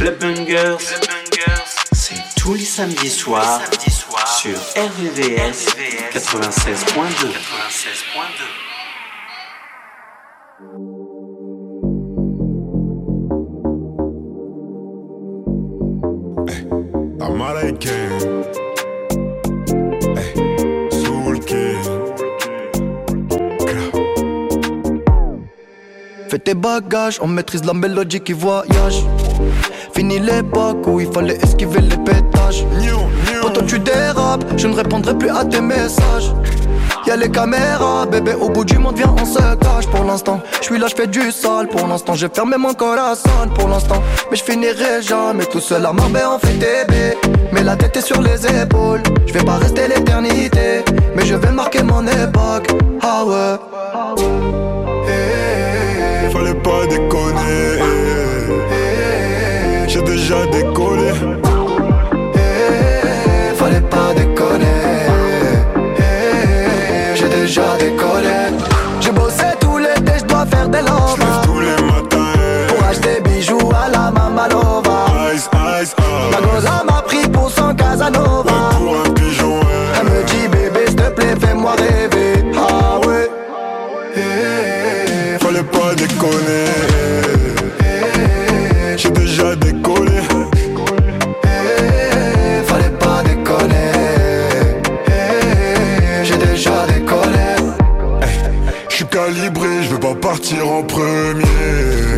Club Bungers, c'est tous les samedis soirs sur RVVS 96.2. Fais tes bagages, on maîtrise la mélodie qui voyage. Fini l'époque où il fallait esquiver les pétages. Quand tu dérapes, je ne répondrai plus à tes messages. Y'a les caméras, bébé, au bout du monde, viens, on se cache pour l'instant. Je suis là, je fais du sale pour l'instant. J'ai fermé mon corazon pour l'instant. Mais je finirai jamais tout seul à Marbella, on fait bébés. Mais la tête est sur les épaules. Je vais pas rester l'éternité, mais je vais marquer mon époque. Ah ouais. Fallait pas déconner. J'ai déjà décollé. Fallait pas déconner. J'ai déjà décollé. J'ai bossé tout l'été, je dois faire des lovas. tous les matins. Pour acheter bijoux à la Mamalova. Ice, ice, Ma goza m'a pris pour son Casanova. Pour un pigeon, Elle me dit bébé, s'il te plaît, fais-moi rêver. Ah ouais. Fallait pas déconner. J'ai déjà partir en premier.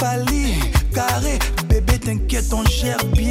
Fali, carré, bébé t'inquiète on gère bien.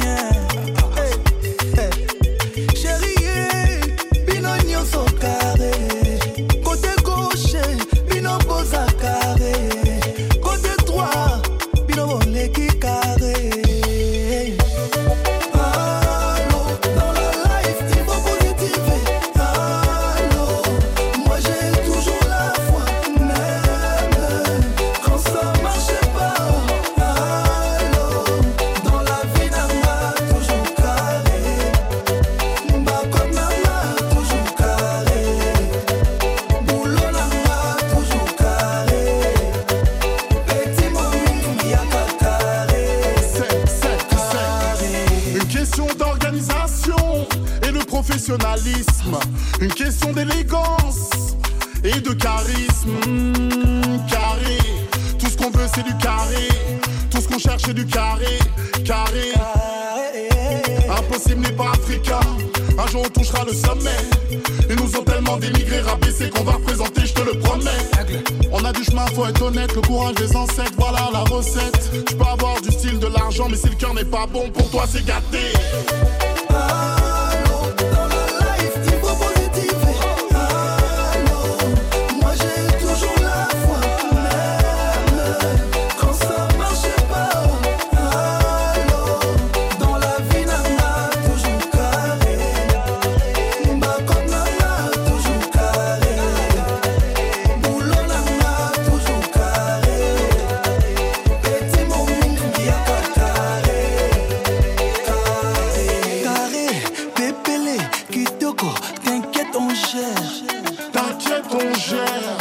T'inquiète, on gère.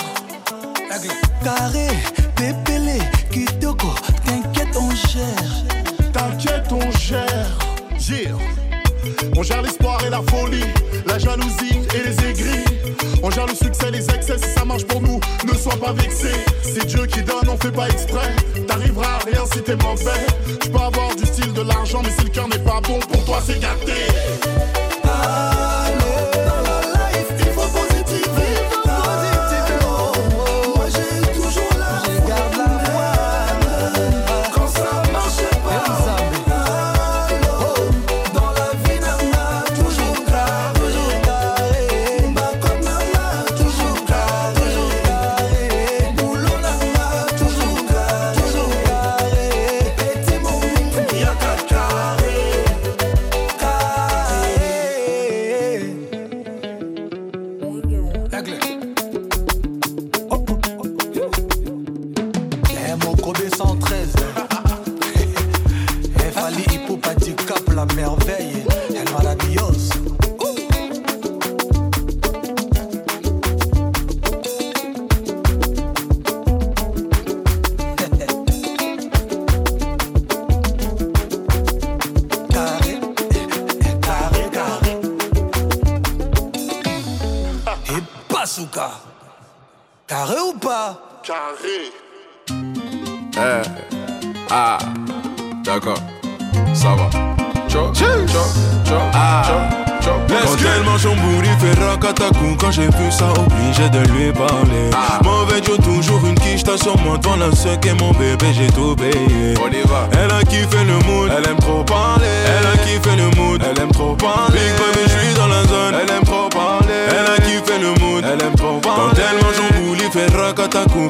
Carré, kitoko, t'inquiète, on gère. T'inquiète, on gère. On gère l'espoir et la folie, la jalousie et les aigris. On gère le succès, les excès, si ça marche pour nous, ne sois pas vexé. C'est Dieu qui donne, on fait pas exprès. T'arriveras à rien si t'es mauvais. Tu peux avoir du style, de l'argent, mais si le cœur n'est pas bon, pour toi c'est gâté.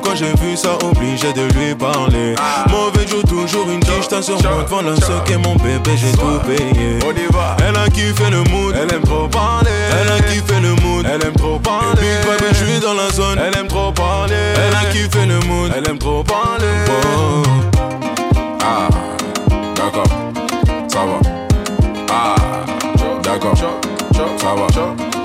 quand j'ai vu ça, obligé de lui parler. Ah. Mauvais jour, toujours une distance sur moi devant l'insecte et mon bébé, j'ai tout payé. Elle a kiffé le mood, elle aime trop parler. Elle a kiffé le mood, elle aime trop parler. Big je suis dans la zone, elle aime trop parler. Elle a kiffé le mood, elle aime trop parler. Oh. Ah, d'accord, ça va. Ah, d'accord, ça va.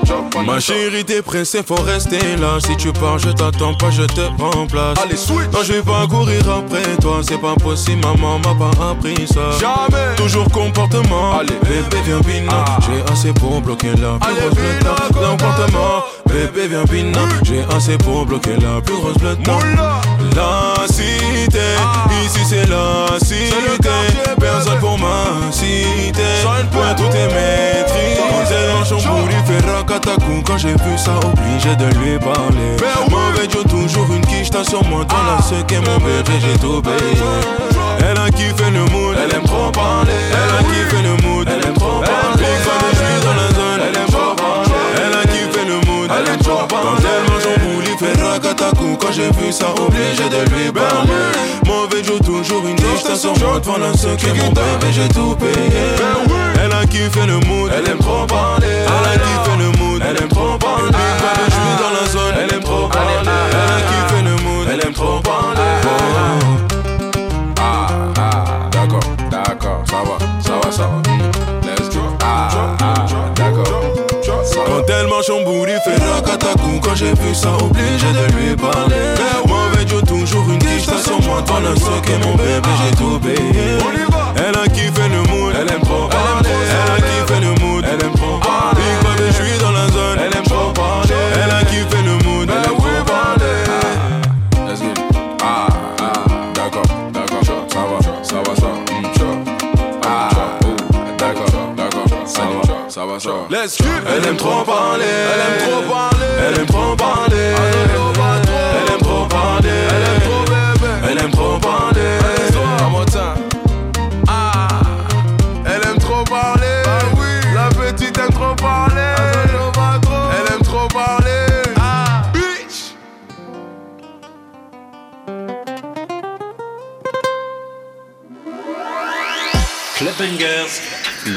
Ma chérie, tes pressée, faut rester là. Si tu pars, je t'attends pas, je te remplace. Allez, switch. Non, je vais pas courir après toi, c'est pas possible, maman m'a pas appris ça. Jamais. Toujours comportement. Allez, bébé, viens, bina. Ah. J'ai assez pour bloquer la plus Allez, grosse L'emportement. Bébé, viens, bina. J'ai assez pour bloquer la plus grosse. La cité, ah. ici c'est la cité. Personne cité. Point pointe. tout est maîtrisé. Dans il fait racatacou. Quand j'ai vu ça, obligé de lui parler. Ben. Mauvais Joe, toujours une quiche, t'as sur moi. Toi, là, ce qu'est mon bébé, j'ai tout payé. Elle a kiffé le mood, elle aime trop parler. Elle a kiffé le mood, elle aime trop parler. De je suis dans la zone, elle aime trop parler. Elle a kiffé le mood, elle aime trop parler. Quand elle mange son boule, fait racatacou. Quand j'ai vu ça, obligé de lui parler. Mauvais Joe, toujours une là, ce qu'est mon j'ai tout payé. Elle a kiffé le mood, elle aime trop parler. Elle a kiffé le mood, elle aime trop parler. Je suis dans la zone, elle aime trop parler. Elle a kiffé le mood, elle aime trop parler. Ah, ah, d'accord, d'accord, ça va, ça va, ça va. Let's go. Ah, ah, d'accord. Quand elle marche en bout, il fait Quand j'ai vu ça, obligé de lui parler Joe, toujours une t'as sur moi Toi, là, ce qu'est mon bébé, j'ai tout payé. Elle a kiffé le mood, elle aime trop parler. Elle a kiffé le mood, elle aime trop parler. Big Baby, je suis dans la zone, elle aime trop parler. Elle a kiffé le mood, elle aime trop parler. Let's get it. Ah, ah, d'accord, d'accord, ça va, ça va, ça. Ah, d'accord, d'accord, ça va, ça va, ça va. Let's go Elle aime trop parler. Elle aime trop parler. Elle aime trop parler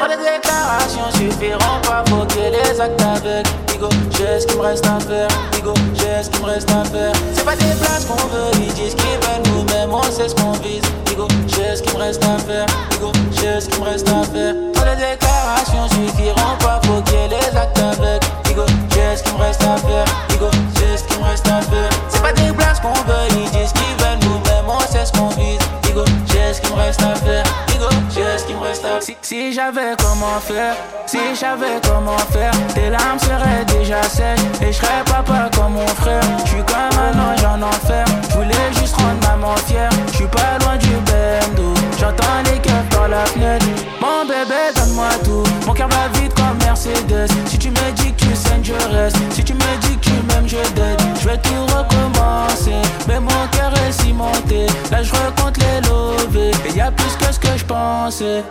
Trop de déclarations suffiront pas pour que les actes avec Digo, j'ai ce qu'il me reste à faire Digo, j'ai ce qu'il me reste à faire. C'est pas des places qu'on veut, ils disent qu'ils veulent nous-mêmes On sait ce qu'on vise. Digo, j'ai ce qu'il me reste à faire Digo, j'ai ce qu'il me reste à faire. Trop de déclarations suffiront pas pour que les actes avec Digo, j'ai ce qu'il me reste à faire Digo, j'ai ce qu'il me reste à faire. C'est pas des places qu'on veut, ils disent qu'ils veulent nous-mêmes On sait ce qu'on vise. Digo, j'ai ce qu'il me reste à faire Digo, j'ai ce qu'il me reste à faire Si, j'avais comment faire, si j'avais comment faire Tes larmes seraient déjà sèches Et je serais papa comme mon frère. Je suis comme un ange en enfer Je voulais juste rendre maman fière. Je suis pas loin du bendo J'entends les keufs par la fenêtre. Mon bébé donne-moi tout Mon cœur va vite comme Mercedes. Si tu me dis que tu saignes je reste. Si tu me dis que tu m'aimes je dead Je vais tout recommencer. Mais mon cœur est cimenté Là je recompte les lovés. Et y a plus que ce que je pensais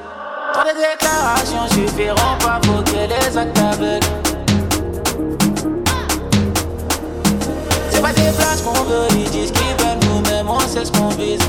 Trop de déclarations suffiront pas pour que les actes avec C'est pas des places qu'on veut, ils disent qu'ils veulent nous-mêmes, on sait ce qu'on vise.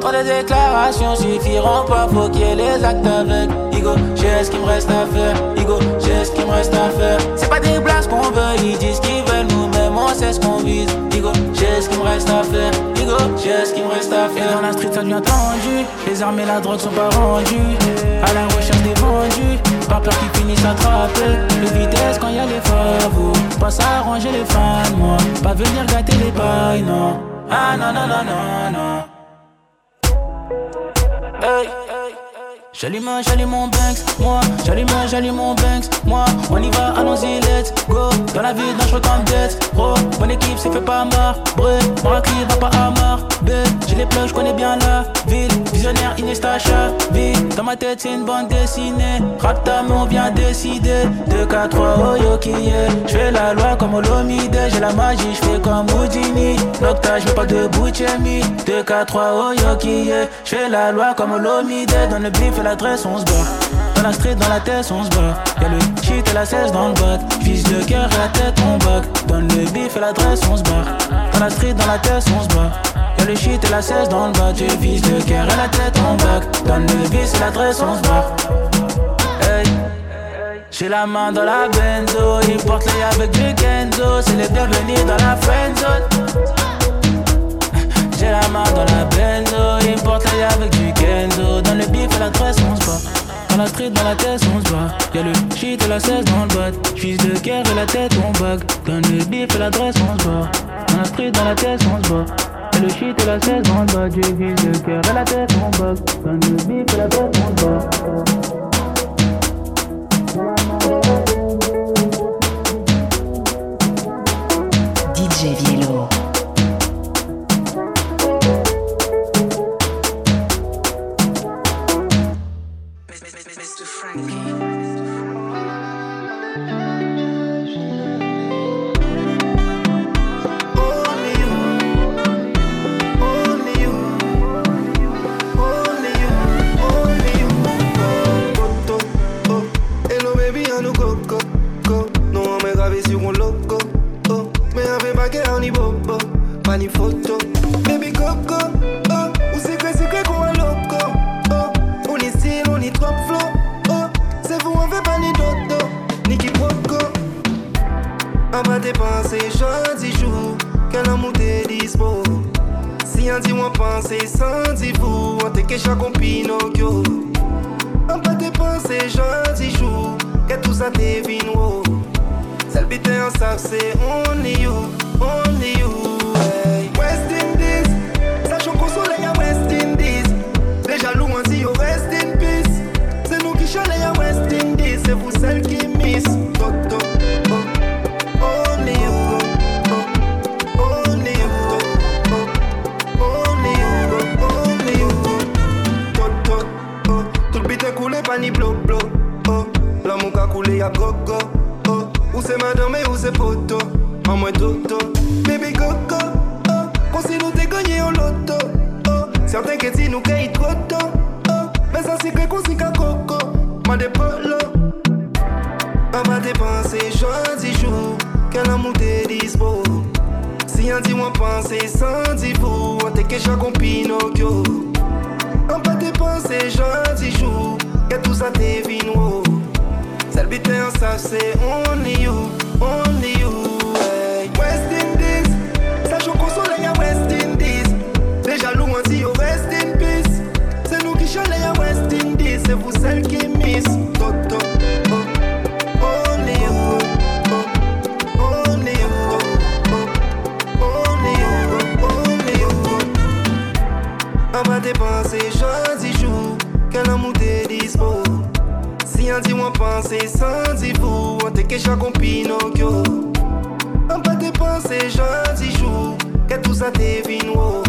Trop de déclarations suffiront pas pour qu'il y ait les actes avec Igo, j'ai ce qu'il me reste à faire. Igo, j'ai ce qu'il me reste à faire. C'est pas des places qu'on veut, ils disent qu'ils veulent nous-mêmes, on sait ce qu'on vise. Igo, j'ai ce qu'il me reste à faire. Igo, j'ai ce qu'il me reste à faire. Et dans la street ça devient tendu. Les armes et la drogue sont pas rendues. À la recherche des vendus. Pas peur qu'ils finissent attrapés Le vitesse quand y a les favos. Pas s'arranger les fans, moi. Pas venir gâter les pailles, non. Ah non non non non non. Hey, J'allume, j'allume mon Banks, moi. J'allume, j'allume mon Banks, moi. On y va, allons-y, let's go. Dans la ville, dangereux comme Death, bro. Bonne équipe, c'est fait pas marre, bré. Maraki va pas à marre, J'ai les je connais bien la ville. Visionnaire, Inesta, ville. Dans ma tête, c'est une bande dessinée. Rapta, on vient décider. 2, 4, 3, oh yo, qui est. J'fais la loi comme Olomide. J'ai la magie, j'fais comme Houdini. Nocta, j'mets pas de Bouchemi. 2, 4, 3, oh yo, qui est. J'fais la loi comme Olomide. Dans le bif la on se. Dans la street, dans la tête, on se bat. Y'a le shit et la cesse dans le bac. Vise le cœur et la tête, on bac. Donne le bif et l'adresse, on se bat. Dans la street, dans la tête, on se bat. Y'a le shit et la cesse dans le bac. Tu vises le cœur et la tête, on bac. Donne le bif et l'adresse, on se bat. Hey. J'ai la main dans la benzo, il porte les avec du Kenzo, c'est les bienvenus dans la friendzone. J'ai la main dans la benzo, il porte avec du Kenzo. Dans le bif et la tresse, on se bat. Dans la street, dans la tête, on se bat. Y'a le shit et la cesse dans le bat. Fils de cœur et la tête, on bug. Dans le bif et la dresse, on se bat. Dans la street, dans la tête, on se bat. Y'a le shit et la cesse dans le. Du fils de cœur et la tête, on bug. Dans le bif et la tête, on se bat. ni photo. Baby coco oh usikwe sikwe kuwa loko oh unisiri uni trop flow oh c'est vous on veut pas ni dodo. Ni qui quiproquo on va dépenser chaque 10 jours que l'amour t'est dispo si on dit on pense sans dis vous on te cache comme Pinocchio on va dépenser chaque 10 jours que tout ça t'est vino Celle bite en sac c'est only you, only you. West Indies. Sachons qu'au soleil West Indies. Les jaloux on dit rest in peace C'est nous qui chalons West Indies. C'est vous celle qui miss. Toto Pani bloc bloc, oh, l'amour qu'a coulé à go go, oh, où c'est madame où c'est poteau, en moins toto. ke di nou ke yi troto oh. Mè san si kwe kon si ka koko Mwen de polo An ba depanse jodi jou Ke lan moun te dispo. Si an di wan panse san di pou An teke chakon Pinokyo An pa depanse jodi jou Ke tout sa te vin wou. Sel biten an saf se only you. celle you, mise Toto. Si sans vous On te cache Que tout ça vino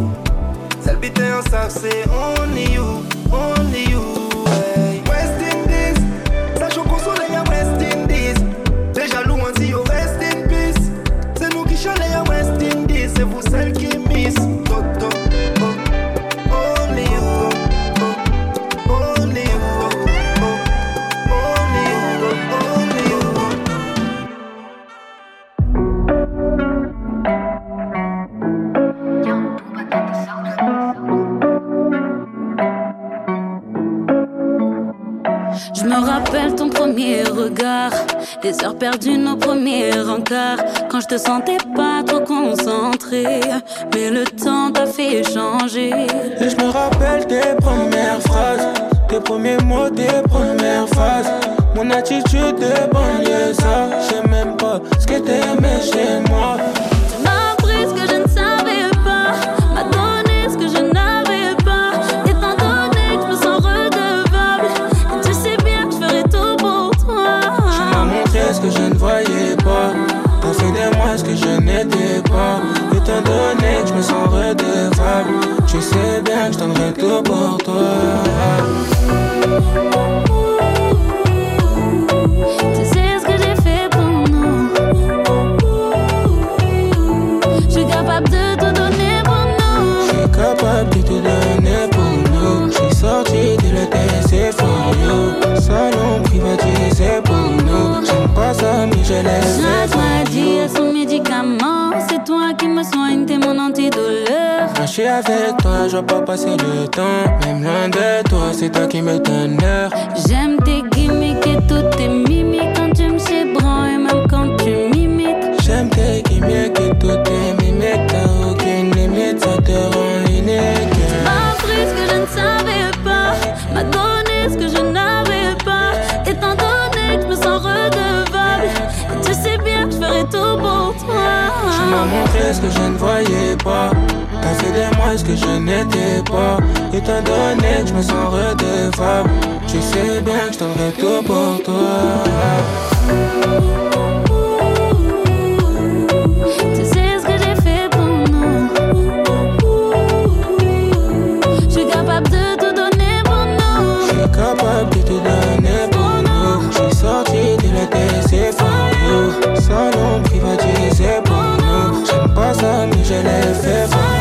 Celle qui te sentais c'est toi qui me t'honneur. J'aime tes gimmicks et toutes tes mimiques quand tu me sais et même quand tu m'imites. J'aime tes gimmicks et toutes tes mimiques, t'as aucune limite, ça te rend unique. Ce que je ne savais pas, m'a donné ce que je n'avais pas. Étant donné que je me sens redevable, et tu sais bien que je ferai tout pour toi. Tu m'as montré ce que je ne voyais pas. T'as fait de moi ce que je n'étais pas. Étant donné que je me sens redevable, tu sais bien que je donnerai tout pour toi. Tu sais ce que j'ai fait pour nous. Je suis capable de tout donner pour nous. Je suis capable de te donner pour nous. Suis sorti de la tête, c'est pour nous. Salon privatisé pour nous. J'aime pas ça, mais je l'ai fait pour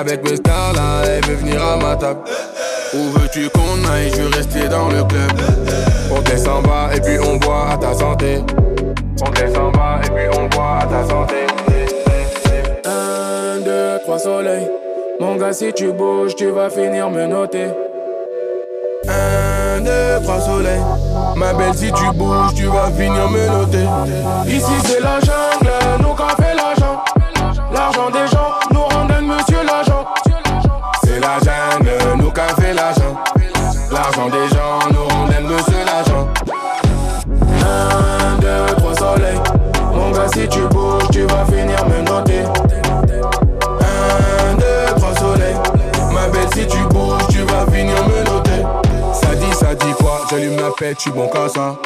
avec mes stars là, elle veut venir à ma table. Où veux-tu qu'on aille? Je veux rester dans le club. On descend bas et puis on boit à ta santé. On descend bas et puis on boit à ta santé. Un, deux, trois soleils. Mon gars, si tu bouges, tu vas finir me noter. Un, deux, trois soleils. Ma belle, si tu bouges, tu vas finir me noter. Ici, c'est la jungle, nous fait l'argent. L'argent des gens nous rendent monsieur l'agent. La jungle, nous qu'a l'argent. L'argent des gens nous rendent monsieur l'argent. Un, deux, trois soleils. Mon gars, si tu bouges, tu vas finir me noter. Un, deux, trois soleils. Ma belle, si tu bouges, tu vas finir me noter. Ça dit, ça dit quoi? J'allume la je suis bon ça.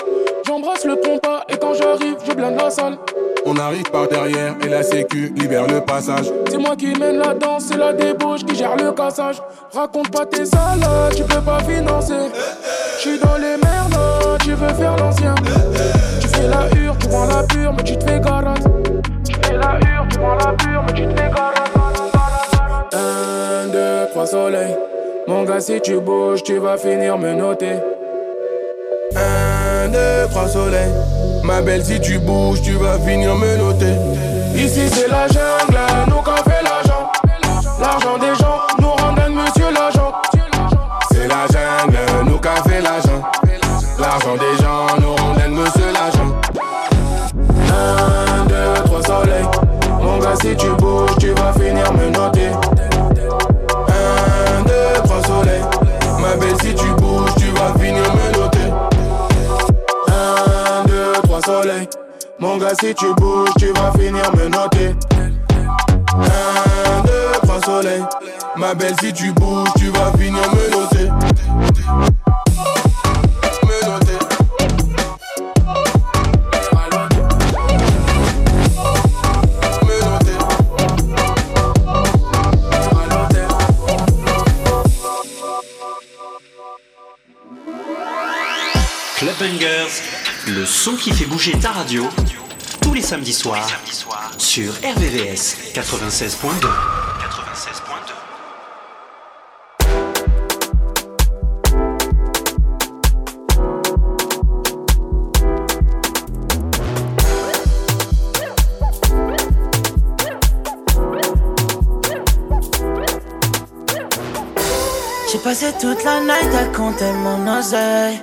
J'embrasse le compas et quand j'arrive, je blinde la salle. On arrive par derrière et la sécu libère le passage. C'est moi qui mène la danse, c'est la débauche qui gère le cassage. Raconte pas tes salades, tu peux pas financer. J'suis dans les merdes, tu veux faire l'ancien. Tu fais la hure, tu prends la pure, mais tu te fais garate. Tu fais la hure, tu prends la pure, mais tu te fais garate. Un, deux, trois soleils. Mon gars, si tu bouges, tu vas finir me noter. Deux, trois soleils. Ma belle, si tu bouges, tu vas finir me noter. Ici c'est la jungle, nous qu'a fait l'argent. L'argent des gens nous rendent monsieur l'agent. C'est la jungle, nous qu'a fait l'argent. L'argent des gens nous rendent monsieur l'argent. Un, deux, trois soleils. Mon gars, si tu bouges, tu vas finir me noter. Mon gars, si tu bouges, tu vas finir me noter. Un, deux, trois soleils. Ma belle, si tu bouges, tu vas finir me noter. Le son qui fait bouger ta radio, tous les samedis soirs, sur RVVS 96.2. J'ai passé toute la night à compter mon oseille.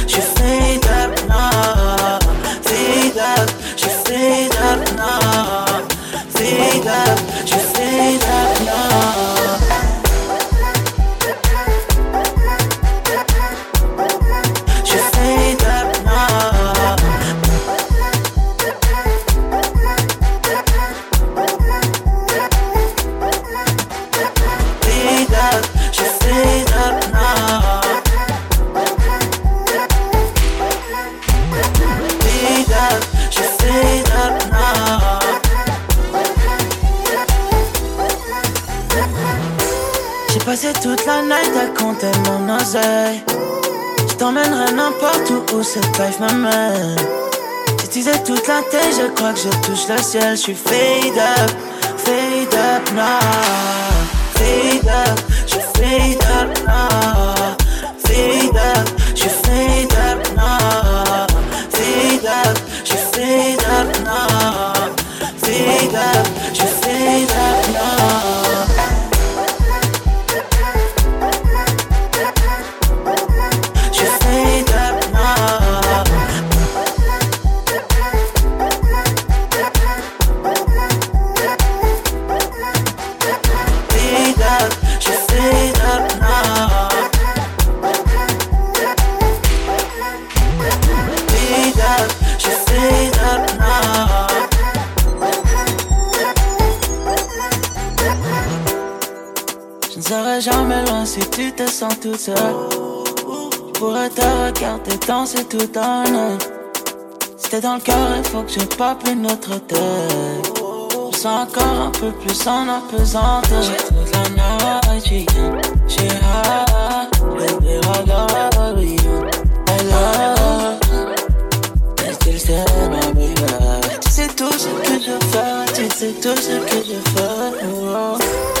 je fade up now. Fade up, je fade up now. Fade up, je fade up now. Compter mon oseille. Je t'emmènerai n'importe où où cette life m'amène. J'utilisais toute la tête, je crois que je touche le ciel. Je suis fade up, fade up now. Fade up, je fade up now. Fade up, je fade up now. Fade up, je fade up now. Fade up, je fade up toute seule. Je pourrais te regarder danser tout un an. T'es dans le cœur, il faut que je plus notre tête. Je sens encore un peu plus en apesanteur. J'ai toute la night, j'ai j'ai high. Baby, I love you. I love you. Et tu le sais, ma baby. Tu sais tout ce que je fais, tu sais tout ce que je fais. oh.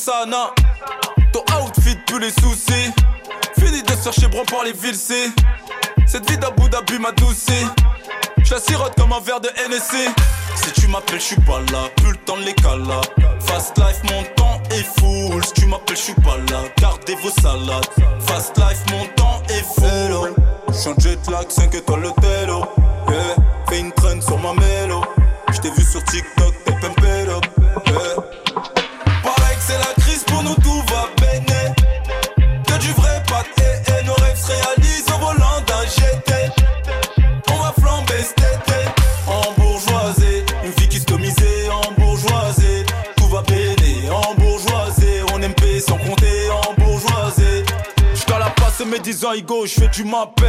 Sana. Ton outfit plus les soucis. Fini de chercher bron par les villes, c'est. Cette vie d'Abu Dhabi m'a doucé. Je la sirote comme un verre de NSC. Si tu m'appelles, je suis pas là. Plus le temps de les cala. Fast life, mon temps est full. Si tu m'appelles, je suis pas là. Gardez vos salades. Fast life, mon temps est full. En jet lag, 5 étoiles le télo. Yeah. Fais une traîne sur ma mélo. J't'ai vu sur TikTok, t'es pimpé je fais du mapes.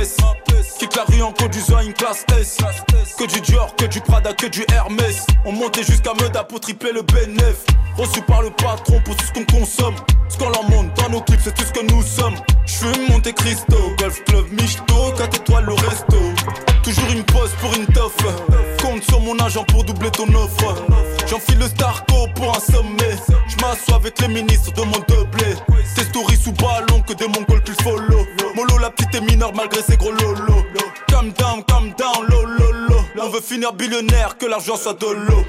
La rue en conduisant une classe S. Que du Dior, que du Prada, que du Hermès. On montait jusqu'à Meda pour tripler le bénéf. Reçu par le patron pour tout ce qu'on consomme. Ce qu'on leur monte dans nos clips, c'est tout ce que nous sommes. J'fume Monte Cristo, Golf Club Michto, 4 étoiles le resto. Toujours une pause pour une toffe. Compte sur mon agent pour doubler ton offre. J'enfile le Starco pour un sommet. J'm'assois avec les ministres de mon doublé. Tes stories sous ballon que des mongols plus follow. Molo la petite est mineure malgré ses gros lolo. Calm down, calm down, lolo. On veut finir billionnaire, que l'argent soit de l'eau.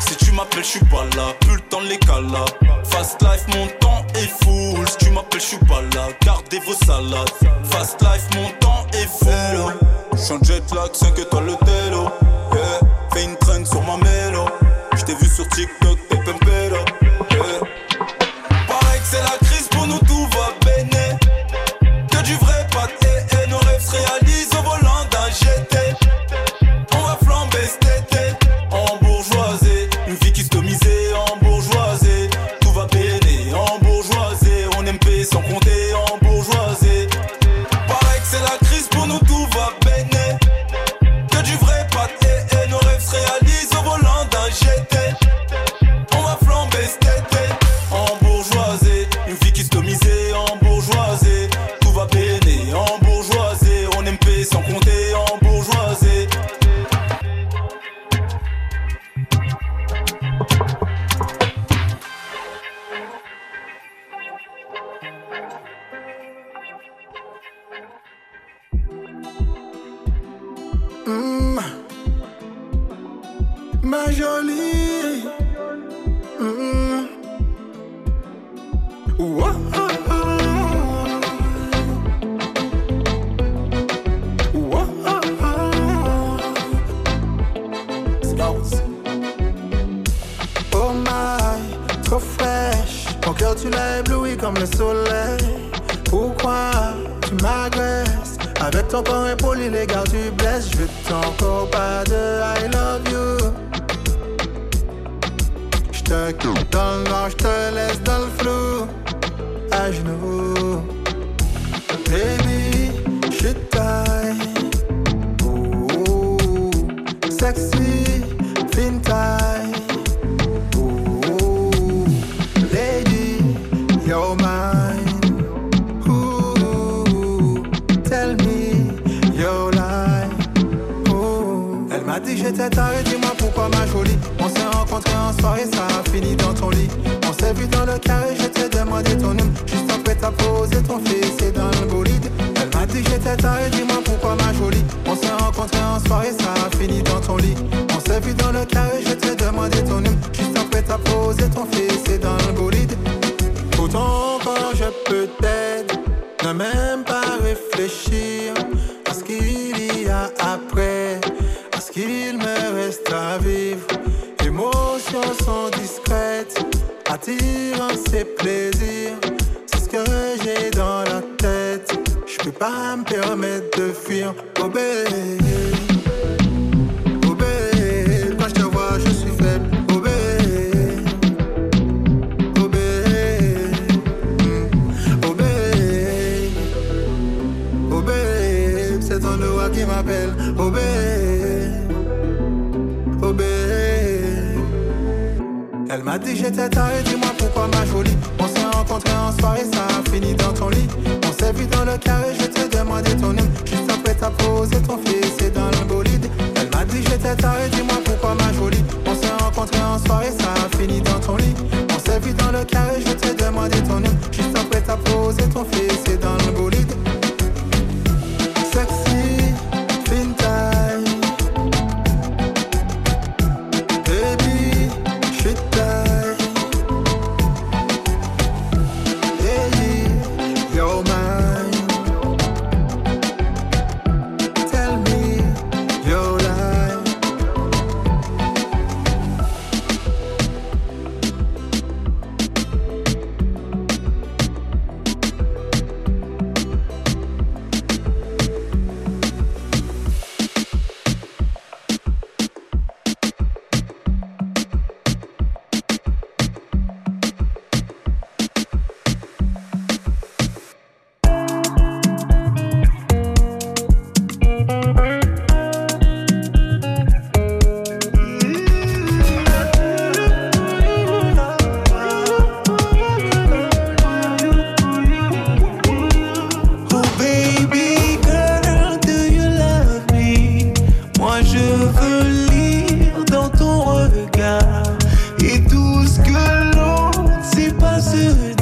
Si tu m'appelles, je suis pas là, plus le temps les cala. Fast life, mon temps est full. Si tu m'appelles, je suis pas là, gardez vos salades. Fast life, mon temps est full. J'suis en jet lag, 5 étoiles le télo. Fais une traîne sur ma mélo. J't'ai vu sur TikTok, t'es pempero. Fuir. Bébé, quand je te vois, je suis faible. Oh bébé, oh bébé, c'est ton doigt qui m'appelle. Bébé, oh bébé. Elle m'a dit j'étais taré, dis-moi pourquoi ma jolie. On s'est rencontrés en soirée, ça a fini dans ton lit. On s'est vu dans le carré, je t'ai demandé ton nom. T'as posé ton fils et dans le. Elle m'a dit j'étais taré, dis-moi pourquoi ma jolie. On s'est rencontrés en soirée, ça a fini dans ton lit. On s'est vu dans le carré, je t'ai demandé ton nom. Se dire.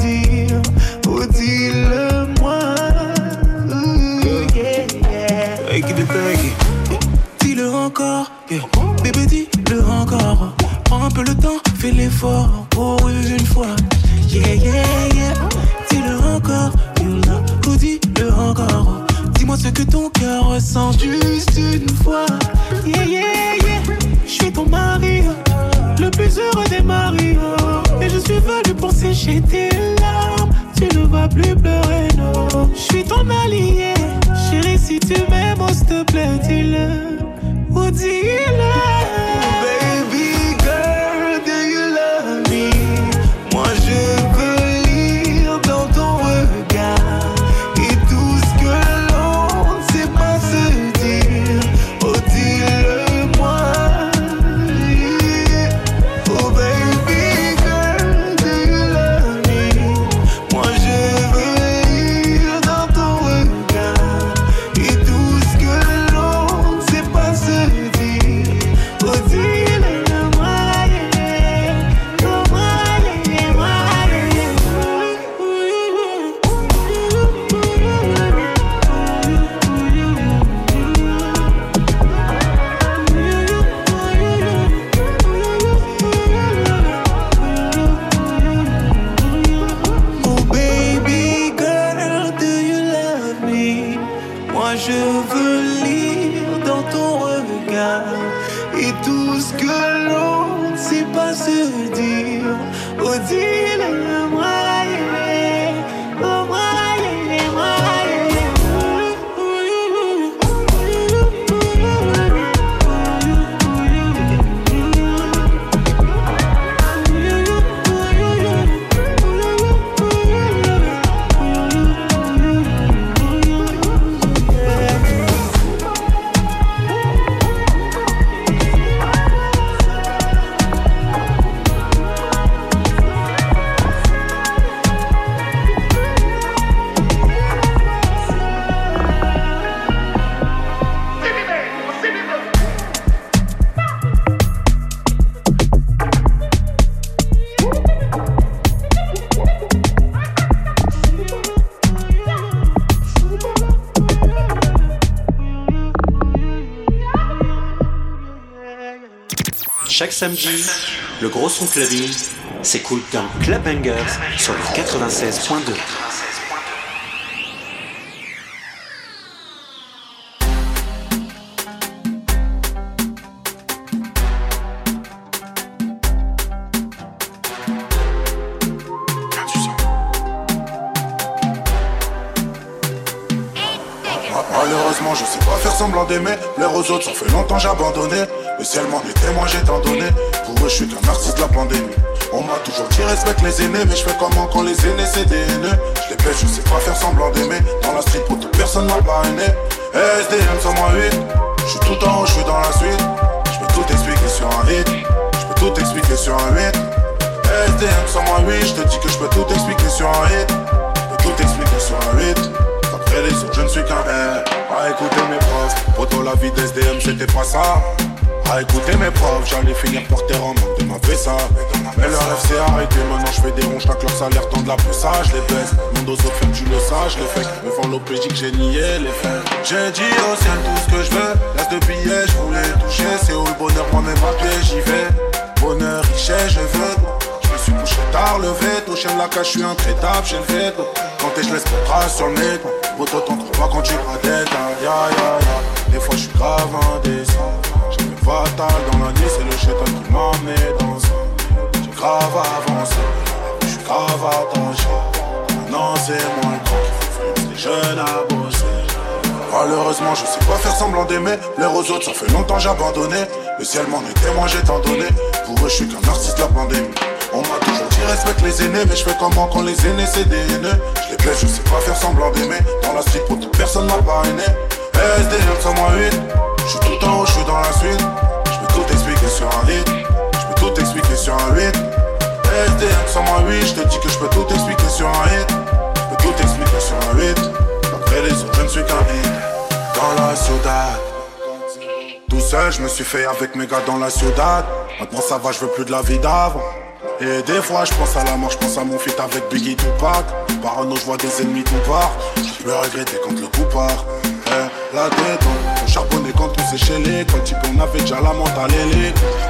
Chaque samedi, le gros son clubbing s'écoute dans Club Bangers sur le 96.2. Malheureusement, je sais pas faire semblant d'aimer. Plaire aux autres, ça fait longtemps j'ai abandonné. Si elle m'en était, moi j'ai tant donné. Pour eux, je suis qu'un artiste de la pandémie. On m'a toujours dit respecte les aînés, mais je fais comment quand les aînés c'est des haineux. Je les baisse, je sais pas faire semblant d'aimer. Dans la street, pour toute personne m'a parrainé. SDM sur moi 8. Je suis tout en haut, je suis dans la suite. Je peux tout expliquer sur un hit. Je peux tout expliquer sur un 8. SDM sur moi 8. Je te dis que je peux tout expliquer sur un hit. Je peux tout expliquer sur un 8. Après les autres, je ne suis qu'un air. À écouter mes profs, poto la vie d'SDM, c'était pas ça. À écouter mes profs, j'allais finir porter en manque de ma ça. Mais leur rêve s'est arrêté, maintenant je fais des ronds, chaque leur salaire tend de la poussage, les baisse. Monde aux autres, tu le saches, les fakes. Me font l'OPJ que j'ai nié les faits. J'ai dit au ciel tout ce que je veux, laisse de billets, je voulais toucher. C'est où le bonheur, moi-même à pied, j'y vais. Bonheur, richesse, je veux. Je me suis couché tard, levé, touché la cache, je suis intraitable chez le veto. Quand t'es, je laisse mon trace sur le métro. Moto, t'en trouves pas quand tu radettes, ya ya ya. Des fois, je suis grave indécent. Fatal dans la nuit, c'est le chétan qui m'a amené dans. J'ai grave avancé, je suis grave attaché. Maintenant, c'est moi le grand qui fait les jeunes à bosser. Malheureusement, je sais pas faire semblant d'aimer. Plaire aux autres, ça fait longtemps j'ai abandonné. Si elle m'en était, moi j'ai tant donné. Pour eux, je suis qu'un artiste la pandémie. On m'a toujours dit respecte les aînés, mais je fais comment quand les aînés c'est des haineux? Je les blesse, je sais pas faire semblant d'aimer. Dans la street, pour toute personne m'a parrainé. SDM sur moi 8. Je suis tout en haut, je suis dans la suite. Je peux tout expliquer sur un hit. Je peux tout expliquer sur un 8. SDM sur moi 8. Je te dis que je peux tout expliquer sur un hit. Je peux tout expliquer sur un 8. Après les autres, je ne suis qu'un hit. Dans la ciudad. Tout seul, je me suis fait avec mes gars dans la ciudad. Maintenant ça va, je veux plus de la vie d'avant. Et des fois je pense à la mort, je pense à mon feat avec Biggie Tupac Parano je vois des ennemis tout part Je peux regretter quand le coup part La tête on charbonnait quand on chelé Quand type on avait déjà la mentale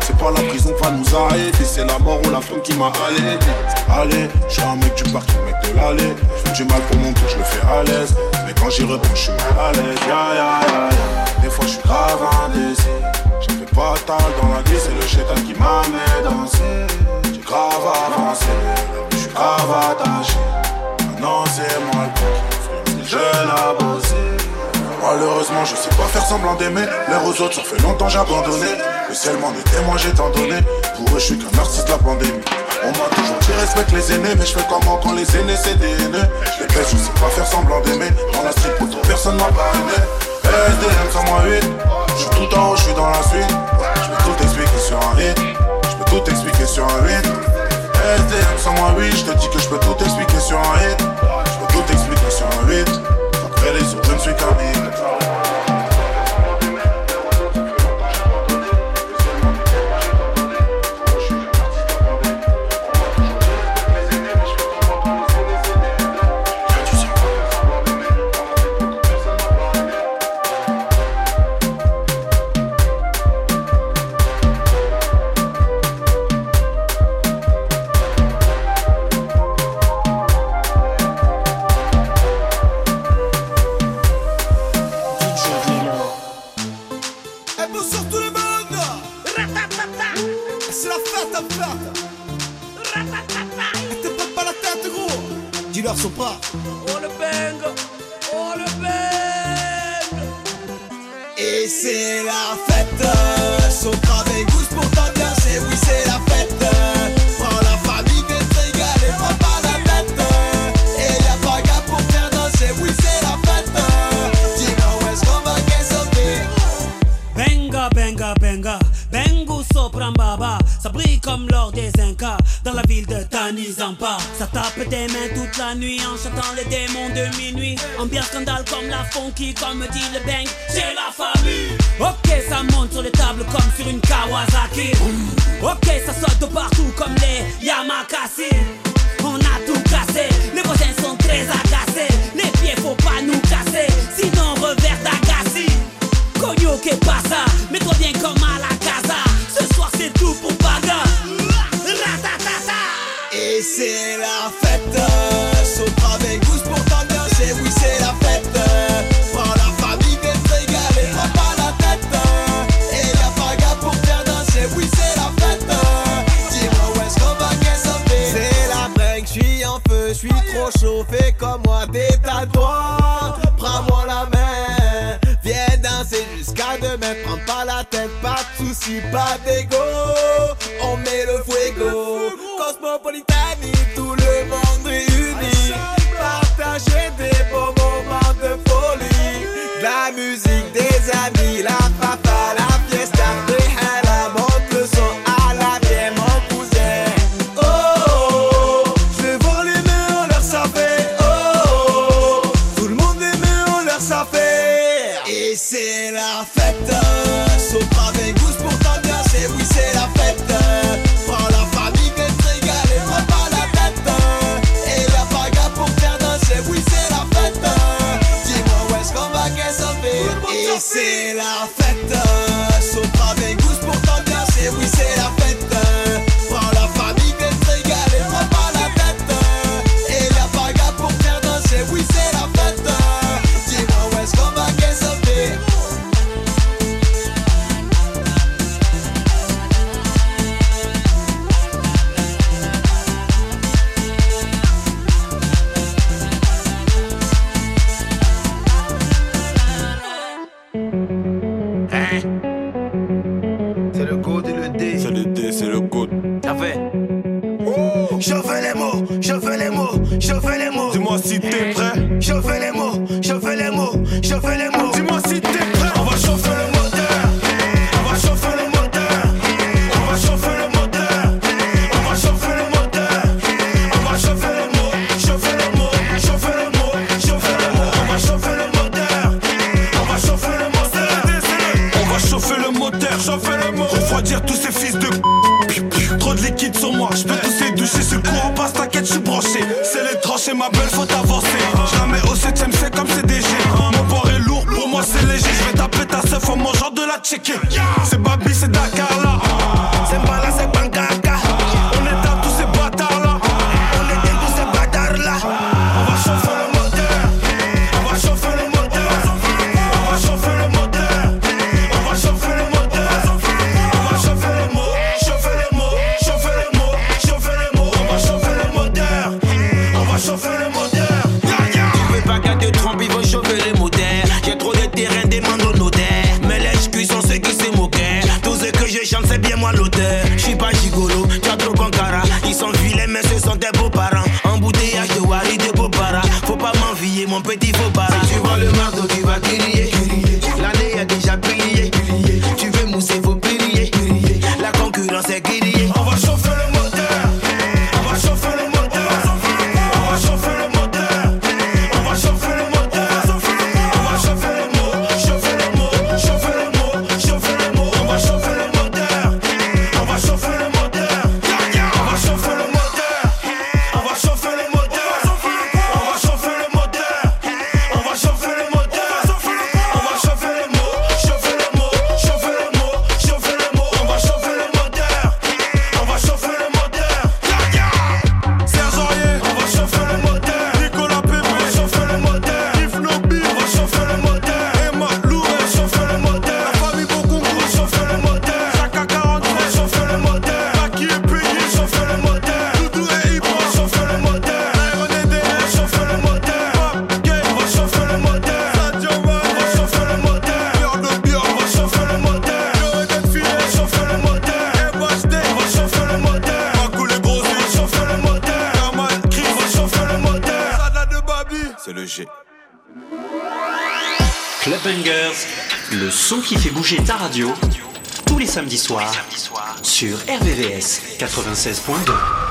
C'est pas la prison qui va nous arrêter C'est la mort ou la femme qui m'a allé. Allez, je suis un mec du parc, un mec de l'allée. Je fais du mal pour mon tour, je le fais à l'aise. Mais quand j'y reprends je suis mal à l'aise. Ya, ya, ya, Des fois je suis grave indécis. J'avais pas tal dans la vie C'est le chétan qui m'a mis danser grave avancé, je suis grave attaché. Maintenant c'est moi le je l'ai bossé. Malheureusement, je sais pas faire semblant d'aimer. L'air aux autres, ça fait longtemps j'ai. Le ciel m'en est témoin, j'ai tant donné. Pour eux, je suis qu'un artiste de la pandémie. On m'a toujours dit respecte les aînés, mais je fais comment quand les aînés c'est des haineux? Les plaies, je sais pas faire semblant d'aimer. Dans la street, pourtant personne m'a pas aimé. SDM sans moi 8, je suis tout en haut, je suis dans la suite. Je peux tout expliquer sur un hit, je peux tout expliquer sur un 8. SDM sans moi 8, je te dis que je peux tout expliquer sur un hit, je peux tout expliquer sur un 8. Fais les yeux, je ne suis qu'un you. De soucis, pas soir, sur RVVS 96.2.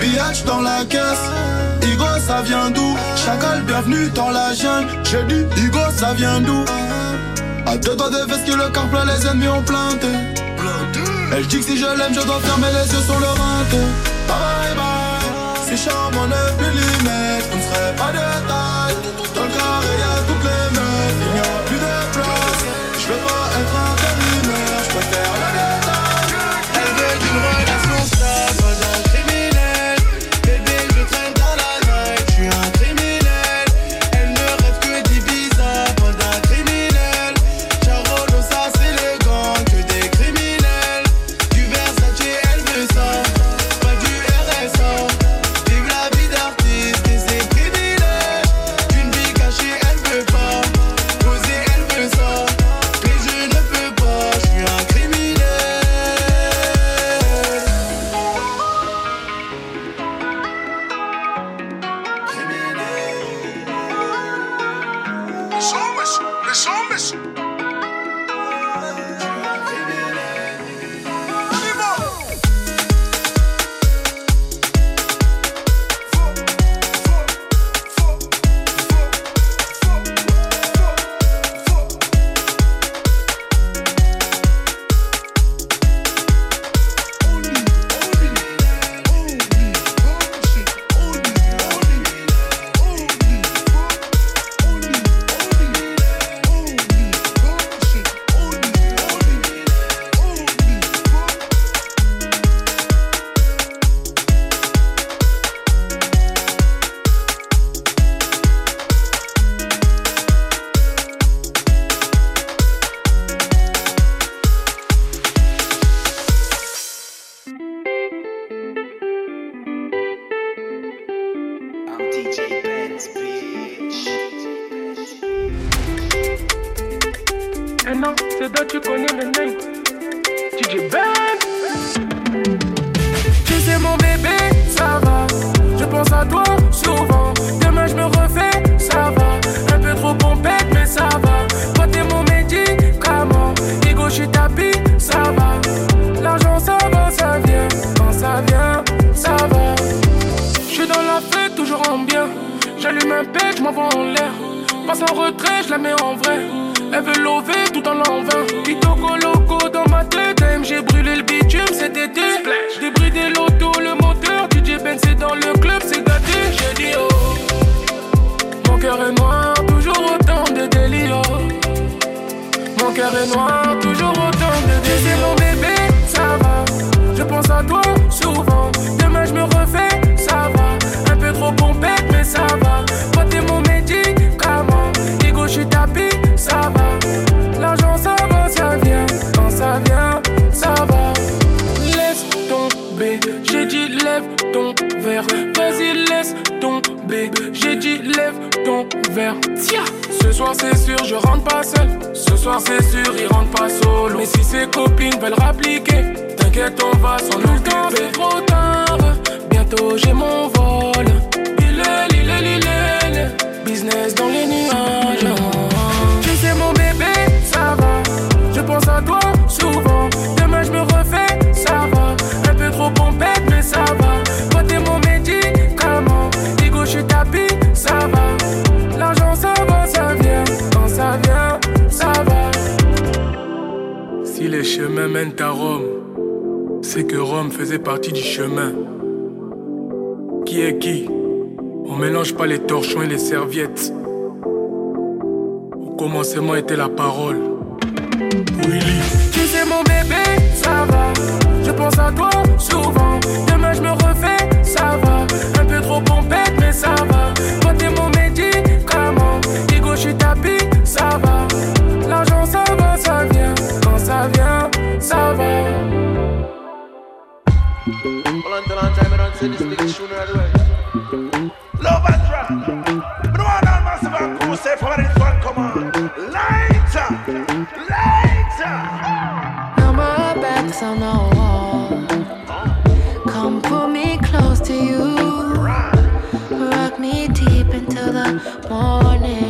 Pillage dans la caisse, Igo ça vient d'où? Chacal bienvenue dans la jungle. J'ai dit Igo ça vient d'où? À deux doigts de veste que le corps plein les ennemis ont planté. Elle dit que si je l'aime je dois fermer les yeux sur le renté. Bye bye. Bye Si charmant 9 mm ne serait pas de taille. Dans le carré Toujours autant de délire. mon bébé, ça va. Je pense à toi souvent. Demain je me refais, ça va. Un peu trop pompette, mais ça va. Toi t'es mon médicament. Ego, je suis tapis, ça va. J'ai dit lève ton verre. Tiens. Ce soir c'est sûr, je rentre pas seul. Ce soir c'est sûr, il rentre pas solo. Mais si ses copines veulent rappliquer, t'inquiète, on va s'en occuper. C'est trop tard, bientôt j'ai mon vol. Il est, il est, il est, business dans les nuages. Tu sais mon bébé, ça va. Je pense à toi souvent. Les chemins mènent à Rome, c'est que Rome faisait partie du chemin. Qui est qui? On mélange pas les torchons et les serviettes. Au commencement était la parole. Willy. Tu sais mon bébé, ça va. Je pense à toi souvent. Demain je me refais, ça va. Un peu trop pompette, mais ça va. Toi t'es mon médicament. Ego, je suis tapis, ça va. Well, until long time, I don't see this thing sooner or later. Love and drop. No one on massive and cool say for this one, come on. Lighter, lighter. Now my back's on the wall. Come pull me close to you. Rock me deep into the morning.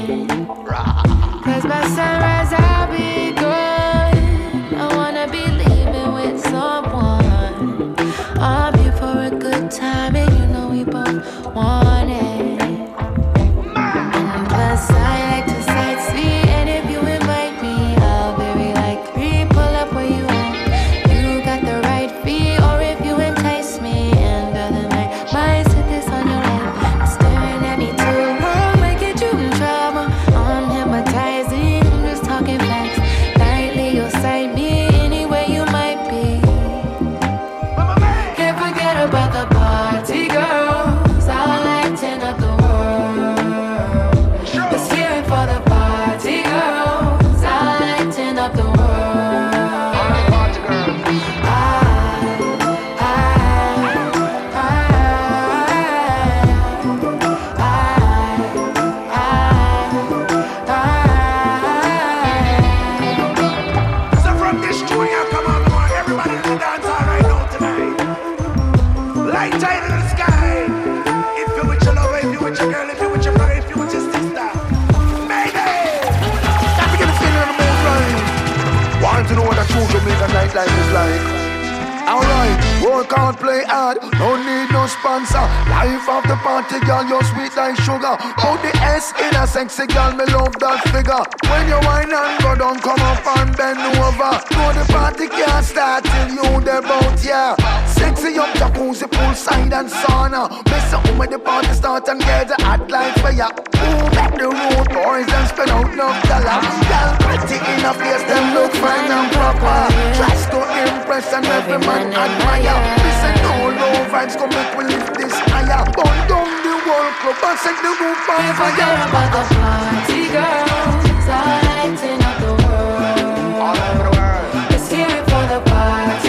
Dollar. Girl, pretty in a face, them look fine and proper. Dress to impress and every man admire. Listen, no low vibes, come make we lift this higher. Burn down the whole club and set the roof on Can't forget fire. about the party girls, lighting up the world. All over the world. Let's hear it for the party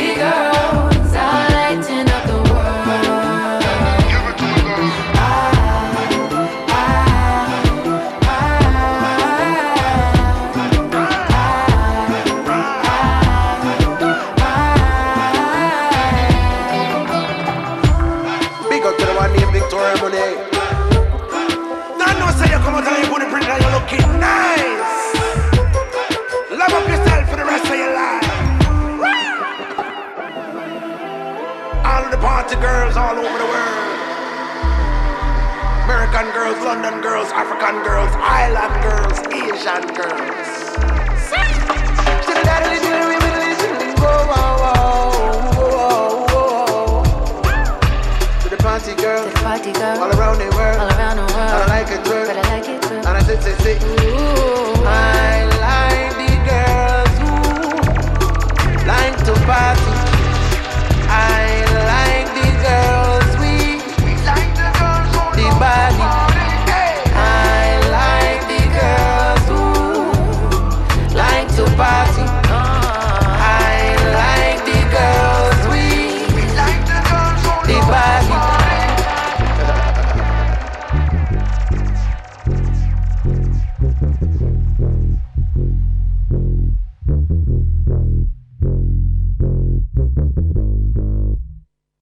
to girls all over the world. American girls, London girls, African girls, island girls, Asian girls. Party girl, the party girl, all around the world, all around the world. I like it, girl, but I like it, girl. and I sit, sit, sit. Ooh, I like the girls who like to party